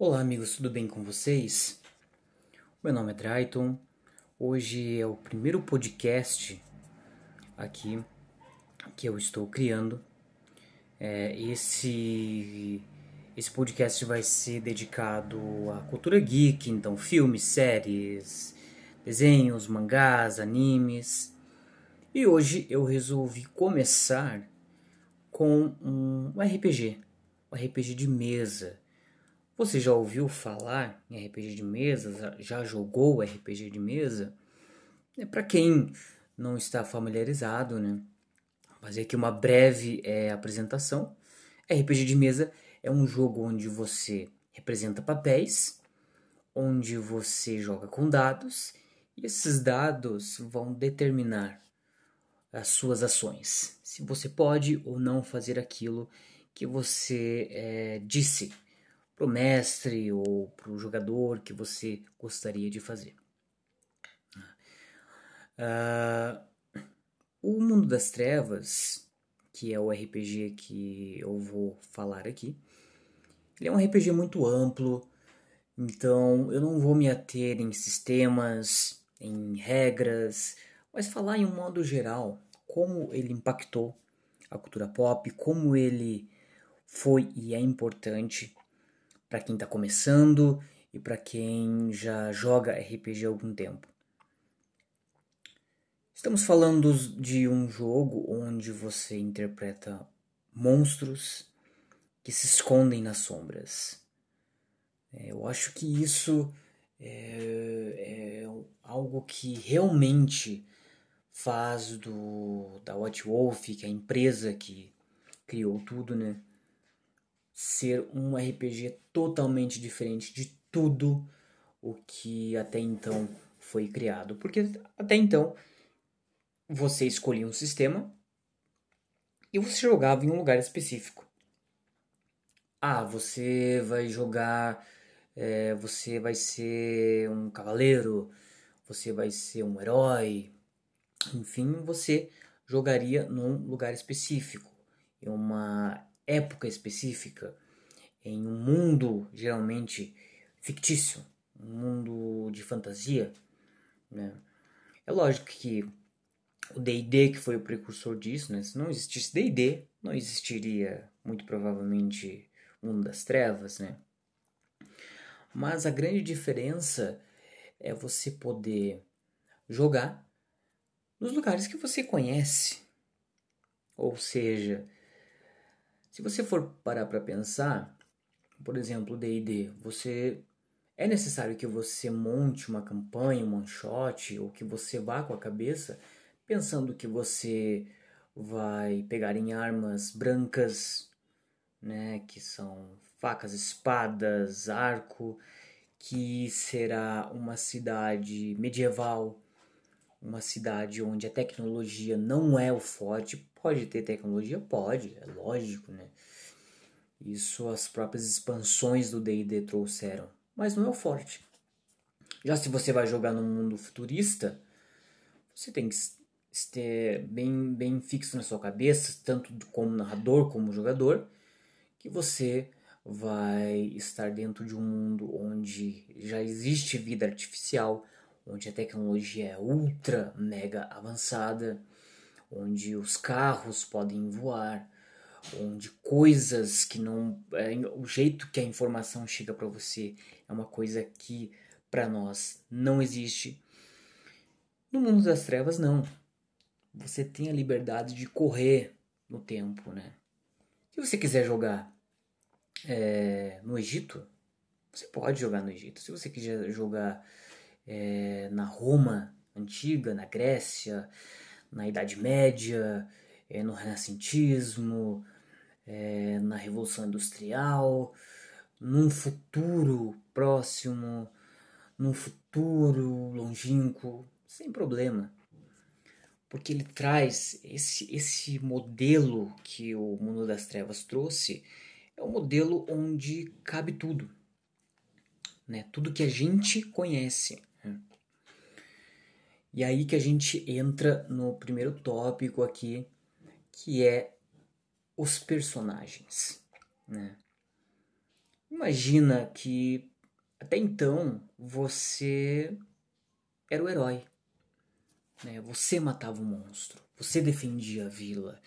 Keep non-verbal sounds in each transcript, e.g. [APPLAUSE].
Olá, amigos, tudo bem com vocês? Meu nome é Drayton. Hoje é o primeiro podcast aqui que eu estou criando. É, esse esse podcast vai ser dedicado à cultura geek, então filmes, séries, desenhos, mangás, animes. E hoje eu resolvi começar com um RPG, um RPG de mesa. Você já ouviu falar em RPG de mesa? Já jogou RPG de mesa? É para quem não está familiarizado, né? Vou fazer aqui uma breve é, apresentação. RPG de mesa é um jogo onde você representa papéis, onde você joga com dados e esses dados vão determinar as suas ações. Se você pode ou não fazer aquilo que você é, disse para o mestre ou para o jogador que você gostaria de fazer. Uh, o Mundo das Trevas, que é o RPG que eu vou falar aqui, ele é um RPG muito amplo, então eu não vou me ater em sistemas, em regras, mas falar em um modo geral como ele impactou a cultura pop, como ele foi e é importante para quem está começando e para quem já joga RPG há algum tempo. Estamos falando de um jogo onde você interpreta monstros que se escondem nas sombras. É, eu acho que isso é, é algo que realmente faz do da White Wolf, que é a empresa que criou tudo, né, ser um RPG totalmente diferente de tudo o que até então foi criado, porque até então você escolhia um sistema e você jogava em um lugar específico. Ah, você vai jogar. É, você vai ser um cavaleiro, você vai ser um herói. Enfim, você jogaria num lugar específico, em uma época específica, em um mundo geralmente fictício, um mundo de fantasia. Né? É lógico que o D&D que foi o precursor disso, né? se não existisse D&D, não existiria muito provavelmente mundo das trevas, né? Mas a grande diferença é você poder jogar nos lugares que você conhece. Ou seja, se você for parar para pensar, por exemplo, D&D, você é necessário que você monte uma campanha, um one shot, ou que você vá com a cabeça pensando que você vai pegar em armas brancas né, que são facas, espadas, arco, que será uma cidade medieval, uma cidade onde a tecnologia não é o forte. Pode ter tecnologia? Pode, é lógico, né? Isso as próprias expansões do D&D trouxeram, mas não é o forte. Já se você vai jogar num mundo futurista, você tem que ter bem, bem fixo na sua cabeça, tanto como narrador como jogador, que você vai estar dentro de um mundo onde já existe vida artificial, onde a tecnologia é ultra mega avançada, onde os carros podem voar, onde coisas que não é, o jeito que a informação chega para você é uma coisa que para nós não existe. No mundo das trevas não. Você tem a liberdade de correr no tempo, né? Se você quiser jogar é, no Egito, você pode jogar no Egito. Se você quiser jogar é, na Roma antiga, na Grécia, na Idade Média, é, no Renascentismo, é, na Revolução Industrial, num futuro próximo, num futuro longínquo, sem problema porque ele traz esse, esse modelo que o mundo das trevas trouxe é um modelo onde cabe tudo, né? Tudo que a gente conhece. E aí que a gente entra no primeiro tópico aqui, que é os personagens, né? Imagina que até então você era o herói. Né? Você matava o monstro, você defendia a vila,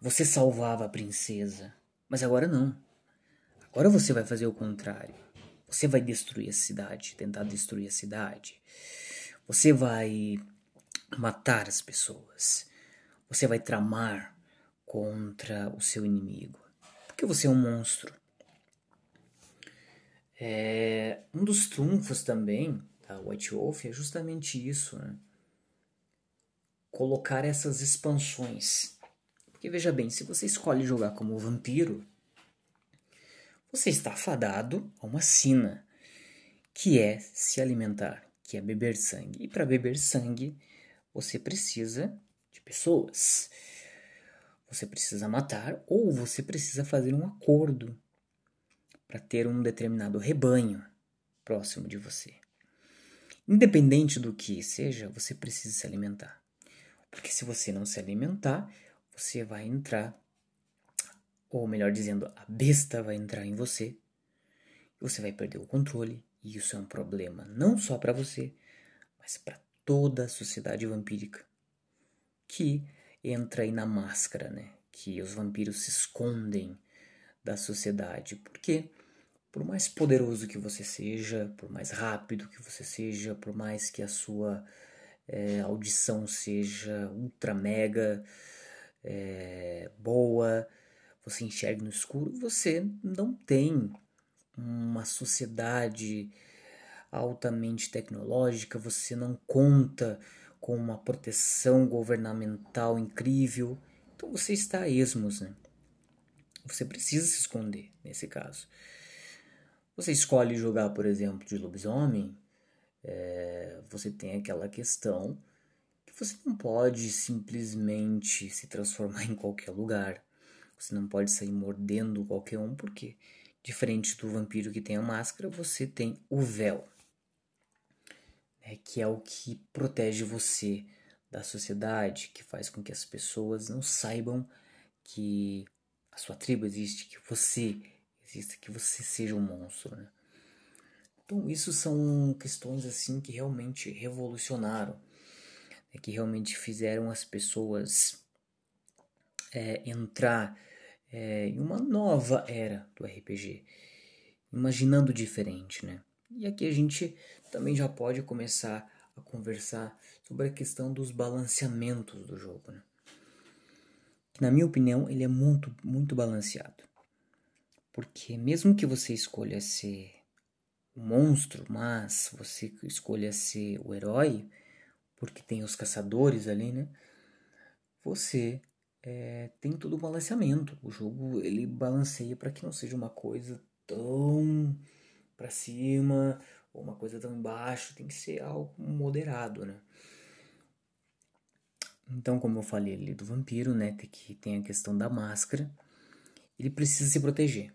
você salvava a princesa. Mas agora não. Agora você vai fazer o contrário. Você vai destruir a cidade, tentar destruir a cidade. Você vai matar as pessoas. Você vai tramar contra o seu inimigo. Porque você é um monstro. É, um dos trunfos também da White Wolf é justamente isso, né? Colocar essas expansões. Porque veja bem, se você escolhe jogar como vampiro, você está fadado a uma sina, que é se alimentar, que é beber sangue. E para beber sangue, você precisa de pessoas. Você precisa matar ou você precisa fazer um acordo para ter um determinado rebanho próximo de você. Independente do que seja, você precisa se alimentar. Porque se você não se alimentar, você vai entrar, ou melhor dizendo, a besta vai entrar em você, você vai perder o controle, e isso é um problema não só para você, mas para toda a sociedade vampírica que entra aí na máscara, né? Que os vampiros se escondem da sociedade. Porque por mais poderoso que você seja, por mais rápido que você seja, por mais que a sua é, audição seja ultra mega é, boa, você enxerga no escuro, você não tem uma sociedade altamente tecnológica, você não conta com uma proteção governamental incrível, então você está a esmos, né? Você precisa se esconder nesse caso. Você escolhe jogar, por exemplo, de lobisomem, é, você tem aquela questão que você não pode simplesmente se transformar [LAUGHS] em qualquer lugar. Você não pode sair mordendo qualquer um, porque, diferente do vampiro que tem a máscara, você tem o véu, né, que é o que protege você da sociedade, que faz com que as pessoas não saibam que a sua tribo existe, que você existe, que você seja um monstro. Né? Então, isso são questões assim que realmente revolucionaram, né, que realmente fizeram as pessoas é, entrar é, em uma nova era do RPG, imaginando diferente, né? E aqui a gente também já pode começar a conversar sobre a questão dos balanceamentos do jogo, né? Que, na minha opinião, ele é muito, muito balanceado. Porque mesmo que você escolha ser o monstro, mas você escolha ser o herói, porque tem os caçadores ali, né? Você é, tem todo o balanceamento. O jogo ele balanceia para que não seja uma coisa tão para cima ou uma coisa tão embaixo. Tem que ser algo moderado, né? Então, como eu falei ali do vampiro, né? Tem que tem a questão da máscara. Ele precisa se proteger.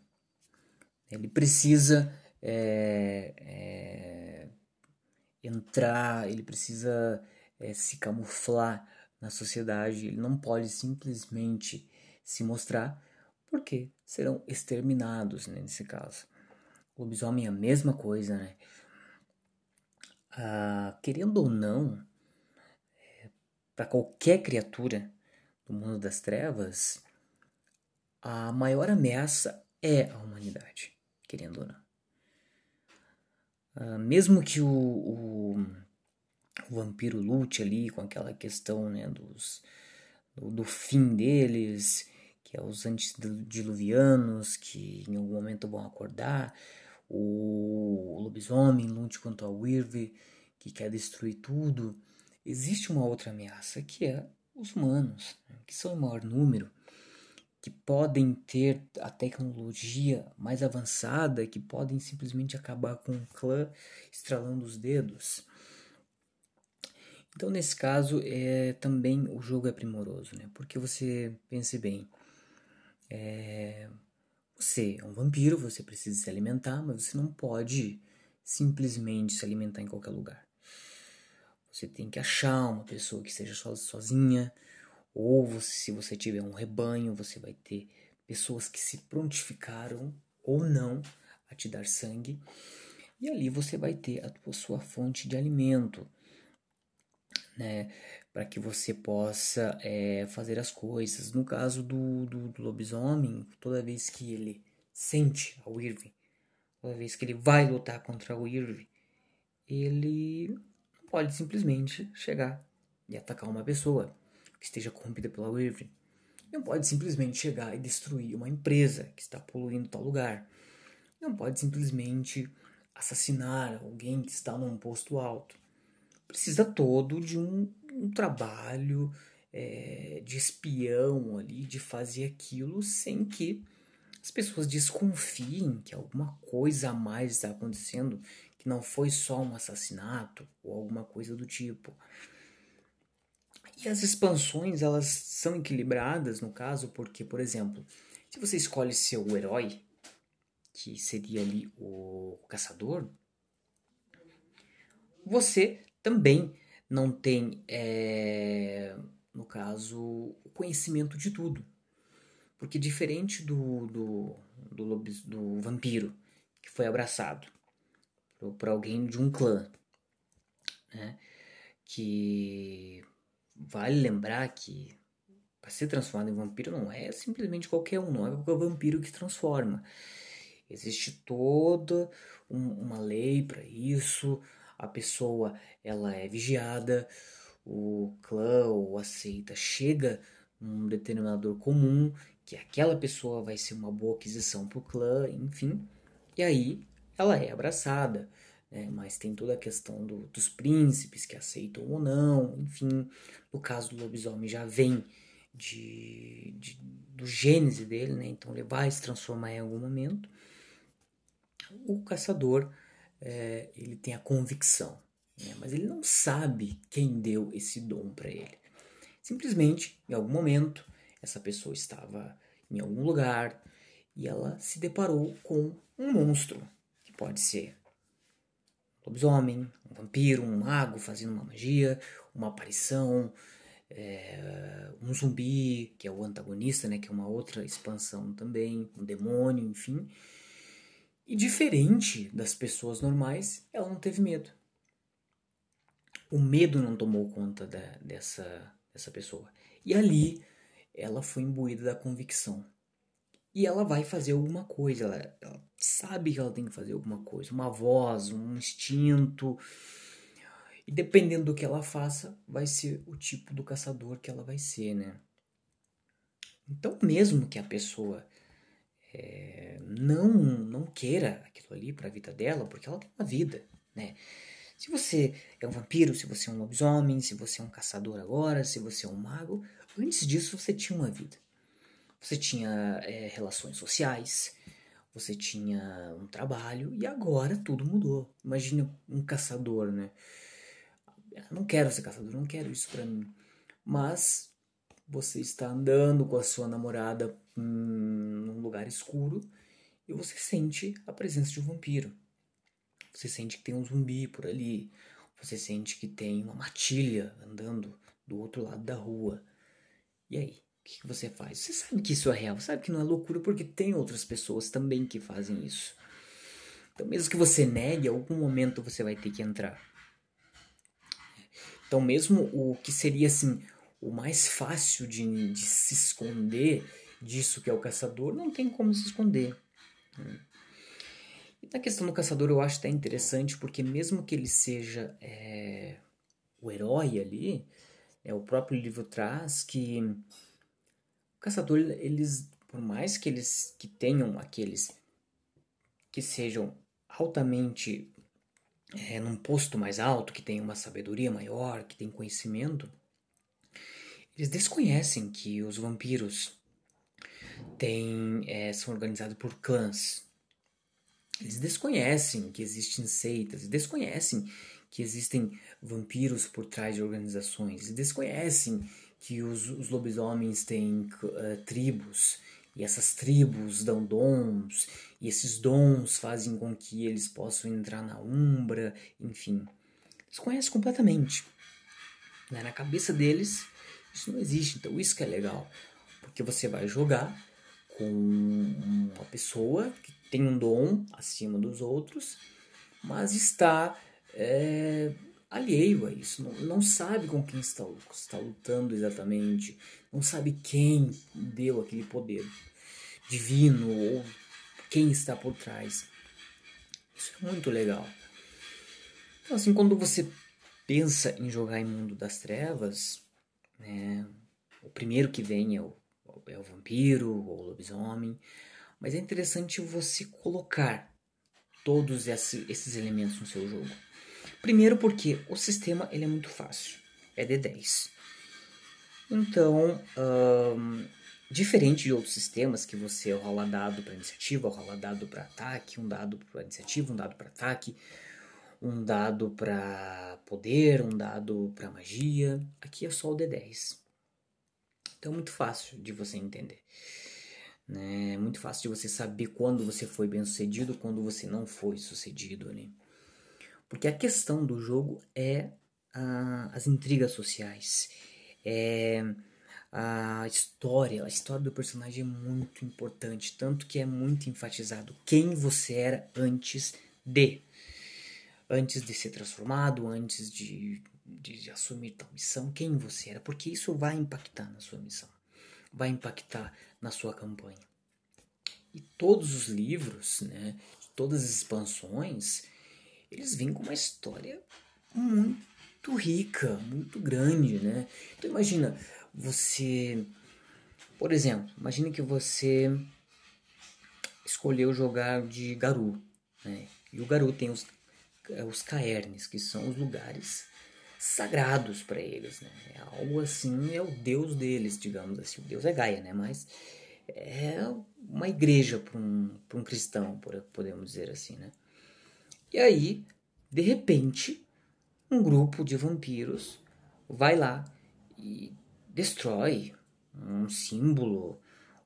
Ele precisa é, é, entrar, ele precisa é, se camuflar na sociedade, ele não pode simplesmente se mostrar, porque serão exterminados né, nesse caso. O lobisomem é a mesma coisa, né? Ah, querendo ou não, é, para qualquer criatura do mundo das trevas, a maior ameaça é a humanidade, querendo ou não. Uh, mesmo que o, o, o, vampiro lute ali com aquela questão né, dos, do, do fim deles, que é os antediluvianos que em algum momento vão acordar, o, o lobisomem lute contra o Wirve, que quer destruir tudo, existe uma outra ameaça que é os humanos, né, que são em maior número que podem ter a tecnologia mais avançada, que podem simplesmente acabar com um clã estralando os dedos. Então, nesse caso, é, também o jogo é primoroso, né? Porque você, pense bem, é, você é um vampiro, você precisa se alimentar, mas você não pode simplesmente se alimentar em qualquer lugar. Você tem que achar uma pessoa que seja sozinha, ou você, se você tiver um rebanho, você vai ter pessoas que se prontificaram ou não a te dar sangue. E ali você vai ter a sua fonte de alimento, né? Para que você possa é, fazer as coisas. No caso do, do, do, lobisomem, toda vez que ele sente a Irving, toda vez que ele vai lutar contra o Irving, ele não pode simplesmente chegar e atacar uma pessoa que esteja corrompida pela Irving. Não pode simplesmente chegar e destruir uma empresa que está poluindo tal lugar. Não pode simplesmente assassinar alguém que está num posto alto. Precisa todo de um, um trabalho é, de espião ali, de fazer aquilo sem que as pessoas desconfiem que alguma coisa a mais está acontecendo, que não foi só um assassinato ou alguma coisa do tipo. E as expansões, elas são equilibradas no caso, porque, por exemplo, se você escolhe seu herói, que seria ali o caçador, você também não tem, é, no caso, o conhecimento de tudo. Porque diferente do, do, do, lobis, do vampiro, que foi abraçado por, por alguém de um clã, né? que vale lembrar que para ser transformado em vampiro não é simplesmente qualquer um, não é qualquer vampiro que se transforma. Existe toda um, uma lei para isso. A pessoa ela é vigiada, o clã ou a seita chega num determinador comum que aquela pessoa vai ser uma boa aquisição para o clã, enfim. E aí ela é abraçada né? mas tem toda a questão do, dos príncipes que aceitam ou não, enfim. No caso do lobisomem já vem de, de, do gênese dele, né? então ele vai se transformar em algum momento. O caçador é, ele tem a convicção, né? mas ele não sabe quem deu esse dom para ele. Simplesmente, em algum momento, essa pessoa estava em algum lugar e ela se deparou com um monstro, que pode ser lobisomem, um vampiro, um mago fazendo uma magia, uma aparição, é, um zumbi, que é o antagonista, né, que é uma outra expansão também, um demônio, enfim. E diferente das pessoas normais, ela não teve medo. O medo não tomou conta da, dessa, dessa pessoa. E ali ela foi imbuída da convicção e ela vai fazer alguma coisa, ela, ela, sabe que ela tem que fazer alguma coisa, uma voz, um instinto. E dependendo do que ela faça, vai ser o tipo do caçador que ela vai ser, né? Então, mesmo que a pessoa é, não não queira aquilo ali para a vida dela, porque ela tem uma vida, né? Se você é um vampiro, se você é um lobisomem, se você é um caçador agora, se você é um mago, antes disso você tinha uma vida. Você tinha é, relações sociais, você tinha um trabalho e agora tudo mudou. Imagina um caçador, né? Eu não quero ser caçador, não quero isso para mim. Mas você está andando com a sua namorada num lugar escuro e você sente a presença de um vampiro. Você sente que tem um zumbi por ali. Você sente que tem uma matilha andando do outro lado da rua. E aí? O que, você faz? Você sabe que isso é real, sabe que não é loucura porque tem outras pessoas também que fazem isso. Então, mesmo que você negue, em algum momento você vai ter que entrar. Então, mesmo o que seria assim o mais fácil de, de se esconder disso que é o caçador, não tem como se esconder. E na questão do caçador, eu acho até interessante porque mesmo que ele seja é, o herói ali, é, o próprio livro traz que caçador, eles, por mais que eles que tenham aqueles que sejam altamente é, num posto mais alto, que tenham uma sabedoria maior, que tem conhecimento, eles desconhecem que os vampiros têm, é, são organizados por clãs. Eles desconhecem que existem seitas, desconhecem que existem vampiros por trás de organizações, desconhecem que os, os lobisomens têm uh, tribos e essas tribos dão dons e esses dons fazem com que eles possam entrar na umbra, enfim, desconhece completamente. Né? Na cabeça deles isso não existe, então isso que é legal, porque você vai jogar com uma pessoa que tem um dom acima dos outros, mas está é, alheio a isso, não, não sabe com quem está, está lutando exatamente, não sabe quem deu aquele poder divino ou quem está por trás. Isso é muito legal. Então, assim, quando você pensa em jogar em Mundo das Trevas, né, o primeiro que vem é o, é o vampiro ou o lobisomem, mas é interessante você colocar todos esses elementos no seu jogo. Primeiro porque o sistema ele é muito fácil, é D10. Então, um, diferente de outros sistemas que você rola dado para iniciativa, rola dado para ataque, um dado para iniciativa, um dado para ataque, um dado para poder, um dado para magia, aqui é só o D10. Então é muito fácil de você entender. Né? É muito fácil de você saber quando você foi bem sucedido, quando você não foi sucedido ali. Porque a questão do jogo é as intrigas sociais, é a história, a história do personagem é muito importante, tanto que é muito enfatizado quem você era antes de, antes de ser transformado, antes de, de, de assumir tal missão, quem você era, porque isso vai impactar na sua missão, vai impactar na sua campanha. E todos os livros, né, todas as expansões, eles vêm com uma história muito rica, muito grande, né? Então imagina, você, por exemplo, imagine que você escolheu jogar de Garu, né? E o Garu tem os, os caernes, que são os lugares sagrados para eles, né? É algo assim, é o deus deles, digamos assim. O deus é Gaia, né? Mas é uma igreja para um, um cristão, podemos dizer assim, né? E aí, de repente, um grupo de vampiros vai lá e destrói um símbolo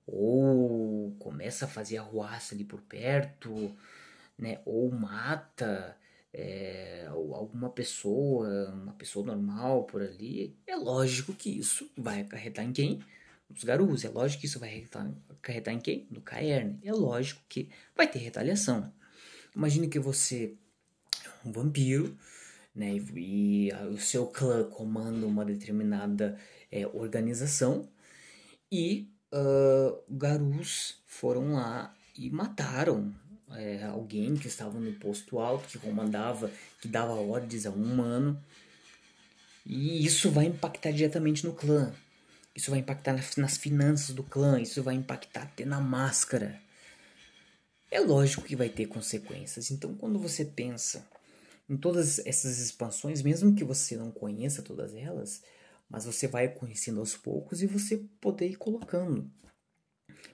ou começa a fazer arruaça ali por perto, né? Ou mata é, alguma pessoa, uma pessoa normal por ali. É lógico que isso vai acarretar em quem? Nos garus. É lógico que isso vai acarretar em quem? No Caerne. É lógico que vai ter retaliação. Imagine que você um vampiro, né? E, e o seu clã comanda uma determinada é, organização e uh, Garus foram lá e mataram é, alguém que estava no posto alto, que comandava, que dava ordens a um humano. E isso vai impactar diretamente no clã. Isso vai impactar nas finanças do clã. Isso vai impactar até na máscara. É lógico que vai ter consequências. Então, quando você pensa em todas essas expansões, mesmo que você não conheça todas elas, mas você vai conhecendo aos poucos e você poder ir colocando.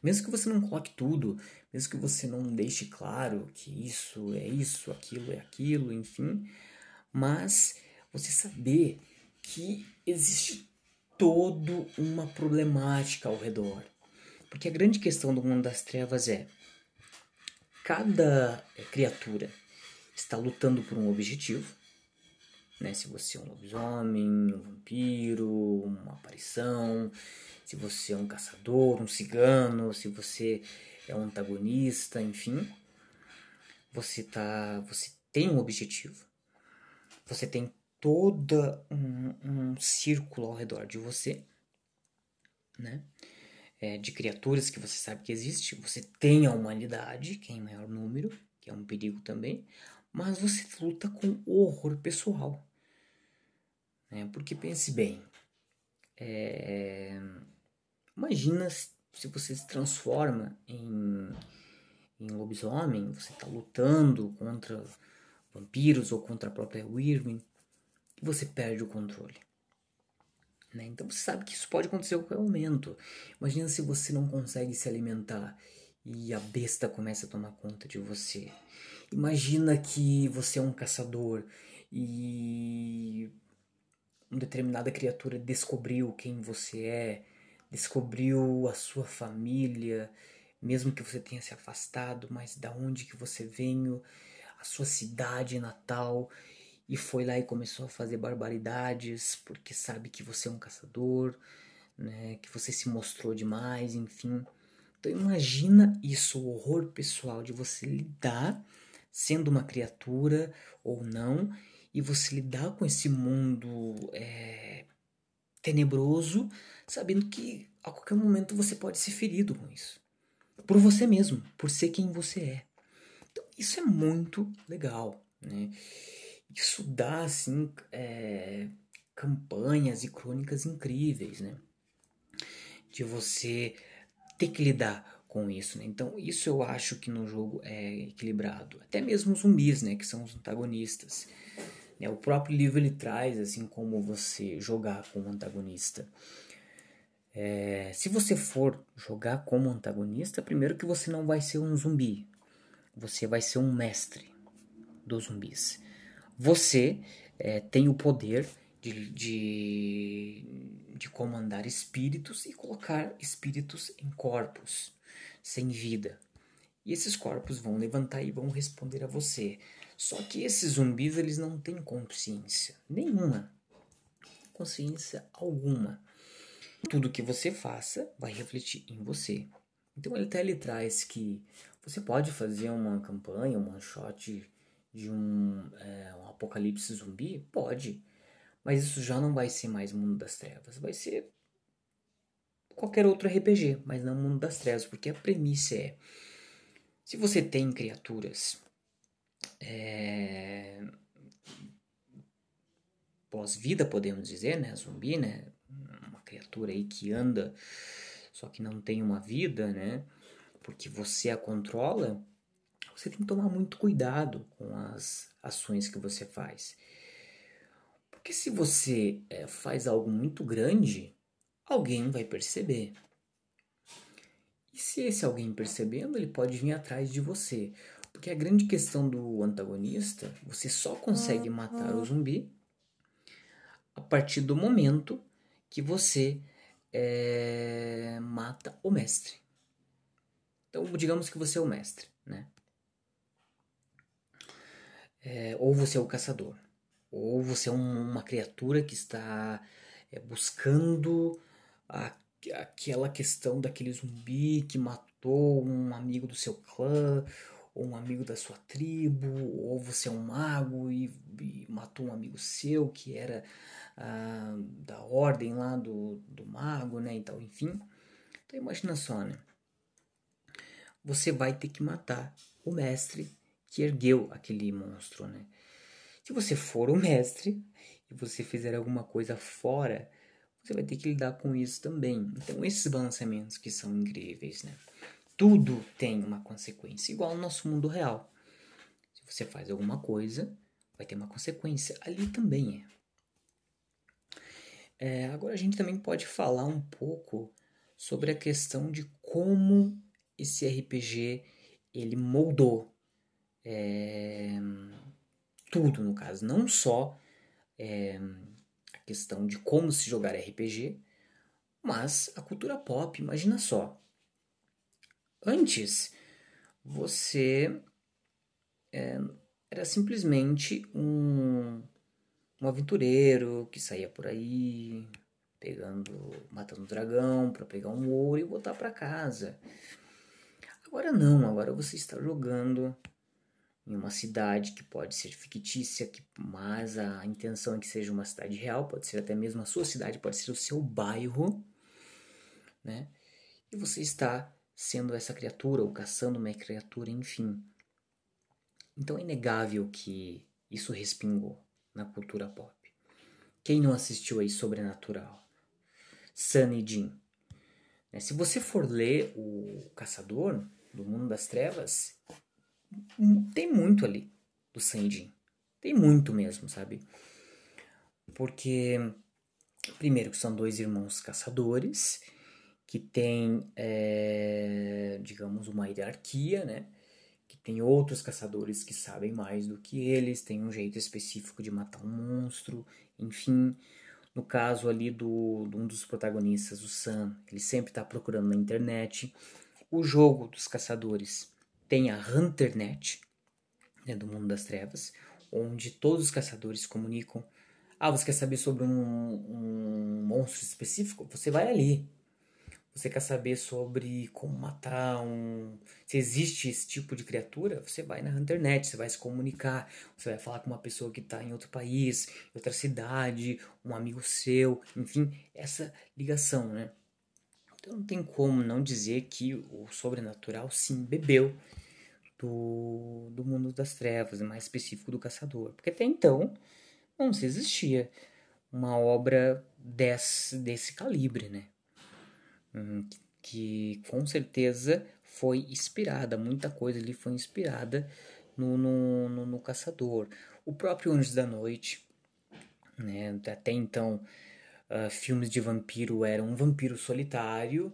Mesmo que você não coloque tudo, mesmo que você não deixe claro que isso é isso, aquilo é aquilo, enfim, mas você saber que existe toda uma problemática ao redor. Porque a grande questão do mundo das trevas é cada criatura está lutando por um objetivo, né? Se você é um lobisomem, um vampiro, uma aparição, se você é um caçador, um cigano, se você é um antagonista, enfim, você tá, você tem um objetivo. Você tem todo um, um círculo ao redor de você, né? É, de criaturas que você sabe que existe. Você tem a humanidade, que é em maior número, que é um perigo também mas você luta com horror pessoal. Né? Porque pense bem, é... imagina se você se transforma em, em lobisomem, você está lutando contra vampiros ou contra a própria Wyrm e você perde o controle. Né? Então você sabe que isso pode acontecer a qualquer momento. Imagina se você não consegue se alimentar e a besta começa a tomar conta de você. Imagina que você é um caçador e uma determinada criatura descobriu quem você é, descobriu a sua família, mesmo que você tenha se afastado, mas da onde que você veio, a sua cidade natal, e foi lá e começou a fazer barbaridades porque sabe que você é um caçador, né, que você se mostrou demais, enfim. Então imagina isso, o horror pessoal de você lidar sendo uma criatura ou não, e você lidar com esse mundo é, tenebroso, sabendo que a qualquer momento você pode ser ferido com isso. Por você mesmo, por ser quem você é. Então, isso é muito legal, né? Isso dá, assim, é, campanhas e crônicas incríveis, né? De você ter que lidar com isso, né? Então, isso eu acho que no jogo é equilibrado. Até mesmo os zumbis, né? Que são os antagonistas. Né? O próprio livro ele traz, assim, como você jogar como antagonista. É, se você for jogar como antagonista, primeiro que você não vai ser um zumbi. Você vai ser um mestre dos zumbis. Você é, tem o poder de, de, de comandar espíritos e colocar espíritos em corpos sem vida. E esses corpos vão levantar e vão responder a você. Só que esses zumbis eles não têm consciência nenhuma, consciência alguma. Tudo que você faça vai refletir em você. Então ele até ele traz que você pode fazer uma campanha, um shot de um, é, um apocalipse zumbi? Pode. Mas isso já não vai ser mais Mundo das Trevas. Vai ser qualquer outro RPG, mas não Mundo das Trevas, porque a premissa é: se você tem criaturas é, pós-vida, podemos dizer, né? Zumbi, né? Uma criatura aí que anda, só que não tem uma vida, né? Porque você a controla, você tem que tomar muito cuidado com as ações que você faz. Porque se você é, faz algo muito grande, alguém vai perceber. E se esse alguém percebendo, ele pode vir atrás de você. Porque a grande questão do antagonista, você só consegue matar o zumbi a partir do momento que você é, mata o mestre. Então, digamos que você é o mestre, né? É, ou você é o caçador. Ou você é um, uma criatura que está é, buscando a, aquela questão daquele zumbi que matou um amigo do seu clã, ou um amigo da sua tribo, ou você é um mago e, e matou um amigo seu que era ah, da ordem lá do, do mago, né? Então, enfim. Então imagina só, né? Você vai ter que matar o mestre que ergueu aquele monstro, né? Se você for o mestre e você fizer alguma coisa fora, você vai ter que lidar com isso também. Então, esses balanceamentos que são incríveis, né? Tudo tem uma consequência, igual no nosso mundo real. Se você faz alguma coisa, vai ter uma consequência. Ali também é. é agora, a gente também pode falar um pouco sobre a questão de como esse RPG ele moldou é, tudo, no caso, não só é, a questão de como se jogar RPG, mas a cultura pop. Imagina só. Antes, você é, era simplesmente um, um aventureiro que saía por aí pegando, matando um dragão para pegar um ouro e voltar para casa. Agora não, agora você está jogando em uma cidade que pode ser fictícia, que, mas a intenção é que seja uma cidade real, pode ser até mesmo a sua cidade, pode ser o seu bairro, né? E você está sendo essa criatura ou caçando uma criatura, enfim. Então é inegável que isso respingou na cultura pop. Quem não assistiu aí Sobrenatural? Sunny Jim. Né? Se você for ler O Caçador do Mundo das Trevas, tem muito ali do Sanjin. Tem muito mesmo, sabe? Porque, primeiro, que são dois irmãos caçadores que têm, é, digamos, uma hierarquia, né? Que tem outros caçadores que sabem mais do que eles, tem um jeito específico de matar um monstro, enfim. No caso ali do, de um dos protagonistas, o Sam, ele sempre está procurando na internet. O jogo dos caçadores tem a HunterNet, né, do mundo das trevas, onde todos os caçadores comunicam. Ah, você quer saber sobre um, um monstro específico? Você vai ali. Você quer saber sobre como matar um. Se existe esse tipo de criatura, você vai na internet, você vai se comunicar, você vai falar com uma pessoa que está em outro país, outra cidade, um amigo seu, enfim, essa ligação, né? Então não tem como não dizer que o sobrenatural sim bebeu do, do mundo das trevas, mais específico do caçador. Porque até então não se existia uma obra desse, desse calibre, né? Hum, que, com certeza foi inspirada, muita coisa ali foi inspirada no, no, no, no Caçador. O próprio Anjos da Noite, né? até então, uh, filmes de vampiro eram um vampiro solitário,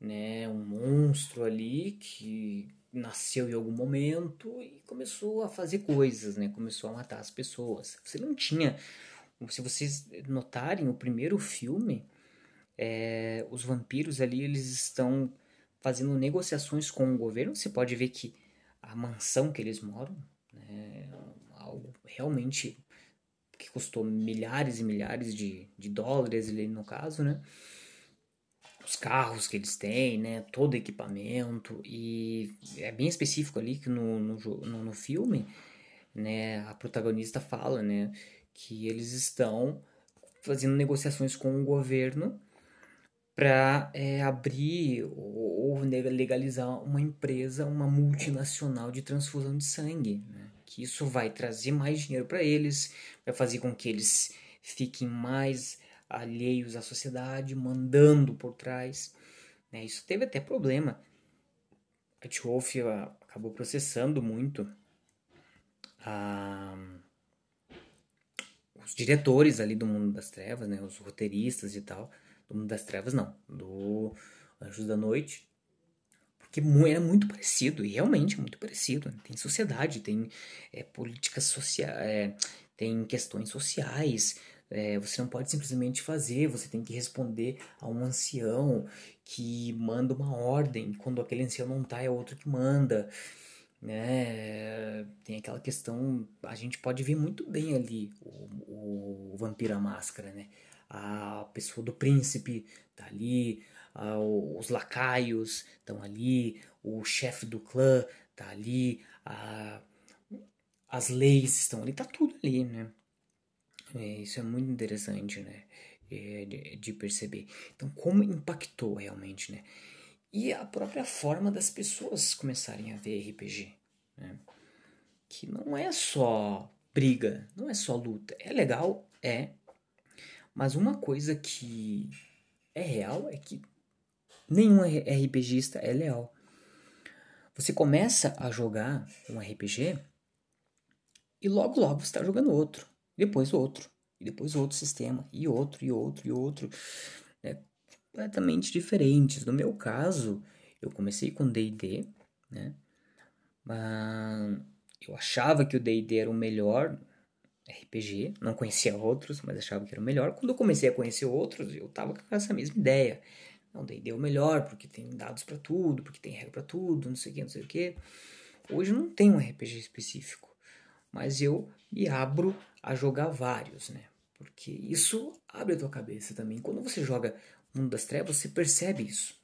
né? um monstro ali que nasceu em algum momento e começou a fazer coisas, né? começou a matar as pessoas. Você não tinha. Se vocês notarem, o primeiro filme é, os vampiros ali eles estão fazendo negociações com o governo. Você pode ver que a mansão que eles moram né, é algo realmente que custou milhares e milhares de, de dólares ali no caso, né? Os carros que eles têm, né? Todo equipamento e é bem específico ali que no, no, no, no filme, né? A protagonista fala, né? Que eles estão fazendo negociações com o governo para é, abrir ou, legalizar uma empresa, uma multinacional de transfusão de sangue. Né? Que isso vai trazer mais dinheiro para eles, vai fazer com que eles fiquem mais alheios à sociedade, mandando por trás. Né? Isso teve até problema. A Wolf acabou processando muito a, os diretores ali do mundo das trevas, né? os roteiristas e tal do Mundo das Trevas, não. Do Anjos da Noite. Porque era muito parecido, e realmente é muito parecido. Tem sociedade, tem é, políticas sociais, é, tem questões sociais. É, você não pode simplesmente fazer, você tem que responder a um ancião que manda uma ordem. Quando aquele ancião não tá, é outro que manda. Né? Tem aquela questão, a gente pode ver muito bem ali o, o Vampiro à Máscara, né? A pessoa do príncipe tá ali, a, os lacaios estão ali, o chefe do clã tá ali, a, as leis estão ali, tá tudo ali, né? É, isso é muito interessante, né? É, de, de, perceber. Então, como impactou realmente, né? E a própria forma das pessoas começarem a ver RPG, né? Que não é só briga, não é só luta. É legal, é, mas uma coisa que é real é que nenhum RPGista é leal. Você começa a jogar um RPG e logo logo você está jogando outro, depois outro, e depois outro sistema, e outro, e outro, e outro. É completamente diferentes. No meu caso, eu comecei com D&D, né? Mas eu achava que o D&D era o melhor RPG, não conhecia outros, mas achava que era o melhor. Quando eu comecei a conhecer outros, eu tava com essa mesma ideia. Não, D&D é o melhor, porque tem dados para tudo, porque tem regra para tudo, não sei o que, não sei o que. Hoje não tem um RPG específico, mas eu me abro a jogar vários, né? Porque isso abre a tua cabeça também. Quando você joga Mundo das Trevas, você percebe isso.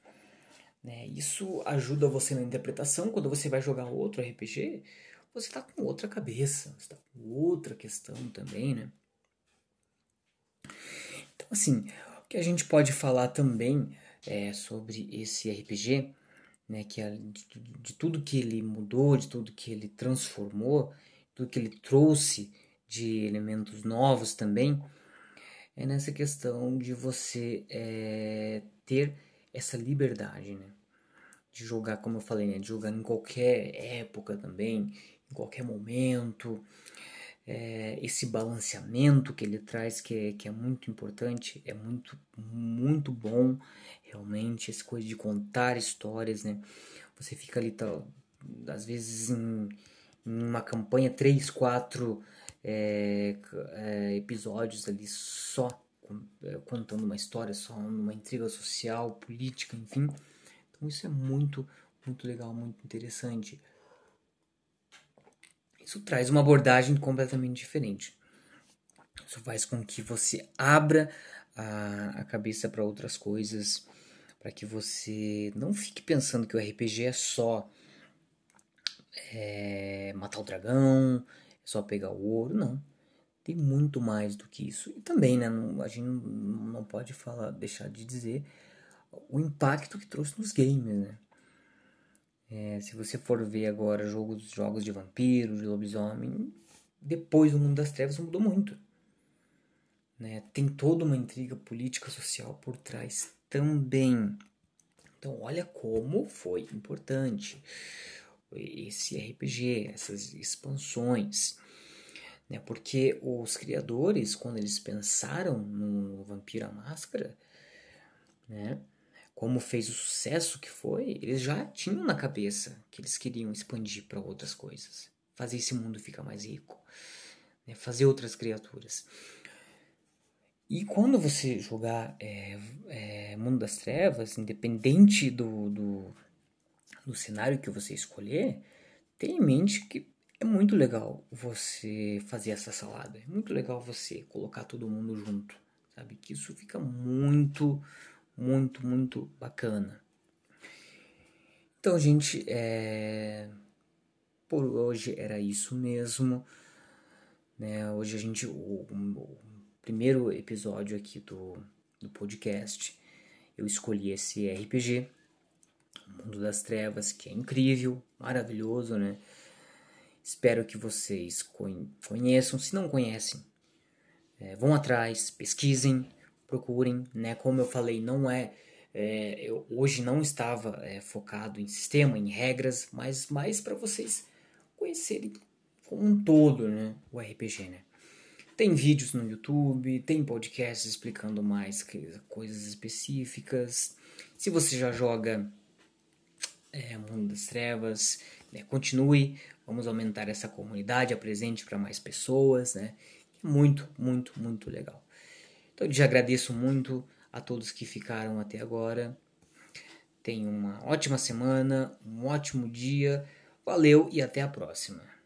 Né? Isso ajuda você na interpretação. Quando você vai jogar outro RPG, você está com outra cabeça, você está com outra questão também, né? Então, assim, o que a gente pode falar também é, sobre esse RPG, né, que é de, de, tudo que ele mudou, de tudo que ele transformou, tudo que ele trouxe de elementos novos também, é nessa questão de você é, ter essa liberdade, né? De jogar, como eu falei, né? De jogar em qualquer época também, em qualquer momento. É, esse balanceamento que ele traz, que é, que é muito importante, é muito, muito bom, realmente, essa coisa de contar histórias, né? Você fica ali, tá, às vezes, em, em uma campanha, três, quatro é, é, episódios ali só é, contando uma história, só uma intriga social, política, enfim. Então isso é muito, muito legal, muito interessante. Isso traz uma abordagem completamente diferente. Isso faz com que você abra a, a cabeça para outras coisas, para que você não fique pensando que o RPG é só é, matar o dragão, é só pegar o ouro, não. Tem muito mais do que isso. E também, né, não, a gente não pode falar, deixar de dizer o impacto que trouxe nos games, né? É, se você for ver agora jogos, jogos de vampiro, de lobisomem, depois o mundo das trevas mudou muito. Né? Tem toda uma intriga política social por trás também. Então, olha como foi importante esse RPG, essas expansões. Né? Porque os criadores, quando eles pensaram no Vampiro à Máscara, né? Como fez o sucesso que foi, eles já tinham na cabeça que eles queriam expandir para outras coisas, fazer esse mundo ficar mais rico, né? fazer outras criaturas. E quando você jogar é, é, Mundo das Trevas, independente do, do, do cenário que você escolher, tenha em mente que é muito legal você fazer essa salada. É muito legal você colocar todo mundo junto, sabe? Que isso fica muito, muito, muito bacana. Então, gente, é... por hoje era isso mesmo. Né? Hoje a gente, o, o primeiro episódio aqui do, do podcast, eu escolhi esse RPG, Mundo das Trevas, que é incrível, maravilhoso, né? Espero que vocês conheçam. Se não conhecem, é, vão atrás, pesquisem, procurem, né? Como eu falei, não é, é eu hoje não estava é, focado em sistema, em regras, mas mais para vocês conhecerem como um todo, né? O RPG, né? Tem vídeos no YouTube, tem podcasts explicando mais coisas específicas. Se você já joga é, Mundo das Trevas, né, continue. Vamos aumentar essa comunidade, apresente para mais pessoas, né? Muito, muito, muito legal. Então, eu já agradeço muito a todos que ficaram até agora. Tenham uma ótima semana, um ótimo dia. Valeu e até a próxima.